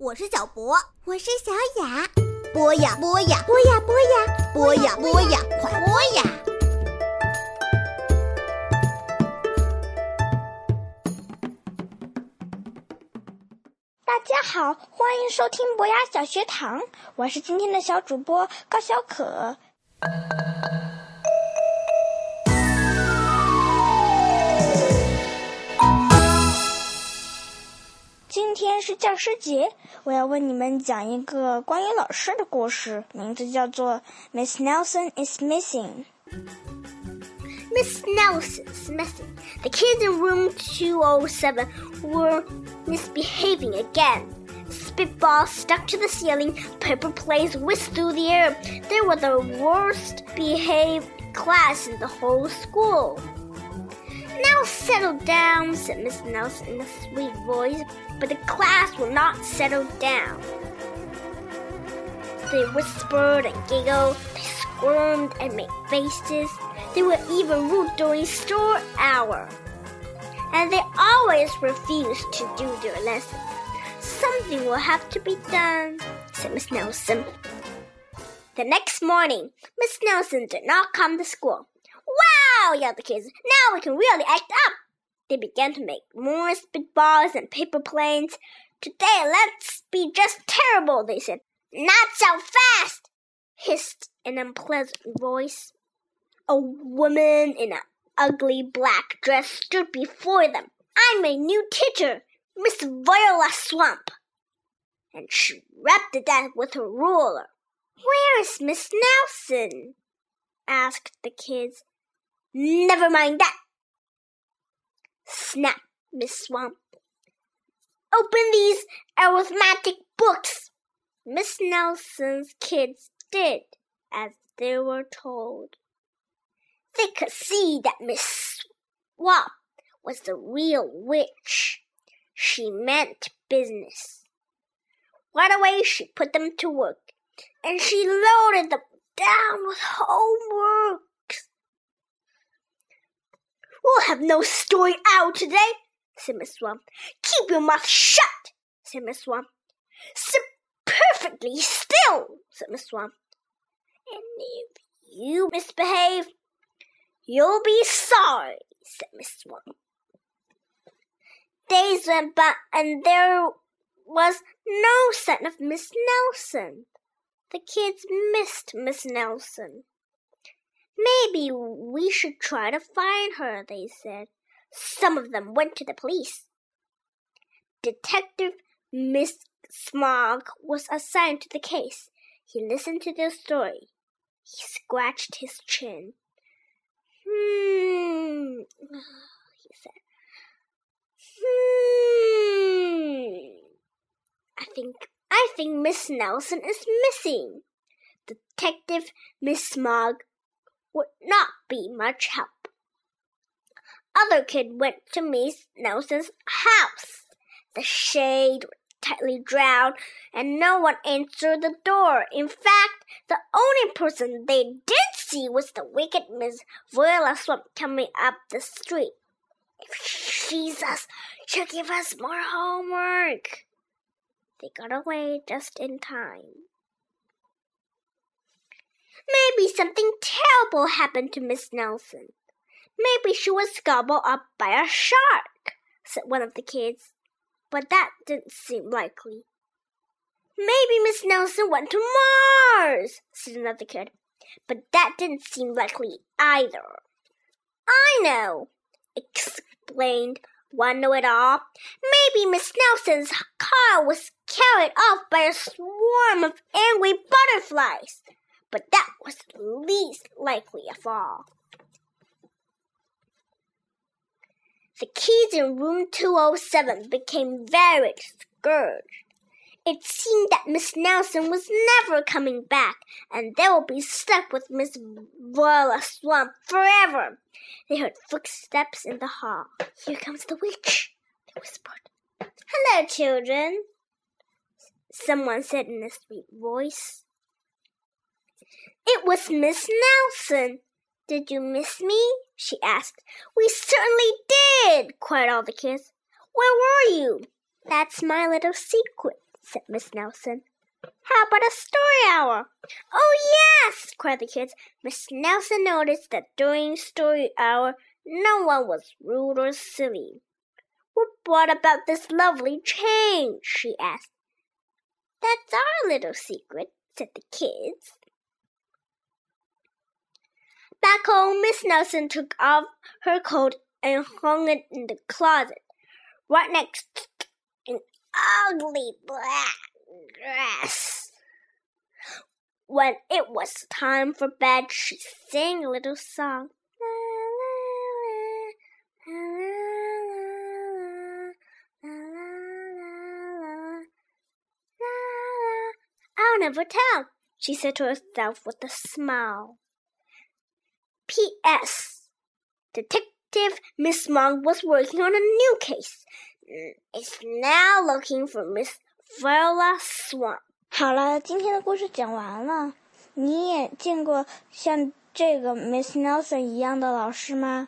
我是小博，我是小雅。播呀播呀，播呀播呀，播呀播呀，快播呀！大家好，欢迎收听博雅小学堂，我是今天的小主播高小可。天是教师节，我要为你们讲一个关于老师的故事，名字叫做《Miss Nelson is Missing》。 Miss Nelson's missing. The kids in room 207 were misbehaving again. Spitballs stuck to the ceiling, paper planes whisked through the air. They were the worst behaved class in the whole school. Now settle down, said Miss Nelson in a sweet voice, but the class will not settle down. They whispered and giggled, they squirmed and made faces. They were even rude during store hour. And they always refused to do their lessons. Something will have to be done, said Miss Nelson. The next morning, Miss Nelson did not come to school. Wow, yelled the kids. Now we can really act up. They began to make more spitballs and paper planes. Today, let's be just terrible, they said. Not so fast, hissed an unpleasant voice. A woman in an ugly black dress stood before them. I'm a new teacher, Miss Viola Swamp. And she rapped at that with her ruler. Where is Miss Nelson? asked the kids. Never mind that, snapped Miss Swamp. Open these arithmetic books. Miss Nelson's kids did as they were told. They could see that Miss Swamp was the real witch. She meant business. Right away, she put them to work, and she loaded them down with homework. We'll have no story hour today, said Miss Swamp. Keep your mouth shut, said Miss Swamp. Sit perfectly still, said Miss Swamp. And if you misbehave, you'll be sorry, said Miss Swamp. Days went by, and there was no sign of Miss Nelson. The kids missed Miss Nelson. Maybe we should try to find her, they said. Some of them went to the police. Detective Miss Smog was assigned to the case. He listened to their story. He scratched his chin. Hmm, he said. Hmm. I think I think Miss Nelson is missing. Detective McSmogg would not be much help. Other kid went to Miss Nelson's house. The shade was tightly drawn, and no one answered the door. In fact, the only person they did see was the wicked Miss Viola Swamp coming up the street. If she sees us, she'll give us more homework. They got away just in time. Maybe something terrible happened to Miss Nelson. Maybe she was gobbled up by a shark, said one of the kids. But that didn't seem likely. Maybe Miss Nelson went to Mars, said another kid. But that didn't seem likely either. I know, explained one know it all. Maybe Miss Nelson's car was carried off by a swarm of angry butterflies. But that was least likely of all. The kids in room 207 became very discouraged. It seemed that Miss Nelson was never coming back, and they would be stuck with Miss Viola Swamp forever. They heard footsteps in the hall. Here comes the witch, they whispered. Hello, children, someone said in a sweet voice. It was Miss Nelson. Did you miss me? she asked. We certainly did, cried all the kids. Where were you? That's my little secret, said Miss Nelson. How about a story hour? Oh, yes, cried the kids. Miss Nelson noticed that during story hour, no one was rude or silly. What brought about this lovely change? she asked. That's our little secret, said the kids. Back home, Miss Nelson took off her coat and hung it in the closet, right next to an ugly black dress. When it was time for bed, she sang a little song. I'll never tell, she said to herself with a smile. P.S. Detective McSmogg was working on a new case. Mm, it's now looking for Miss Viola Swamp. 好了，今天的故事讲完了。你也见过像这个 Miss Nelson 一样的老师吗？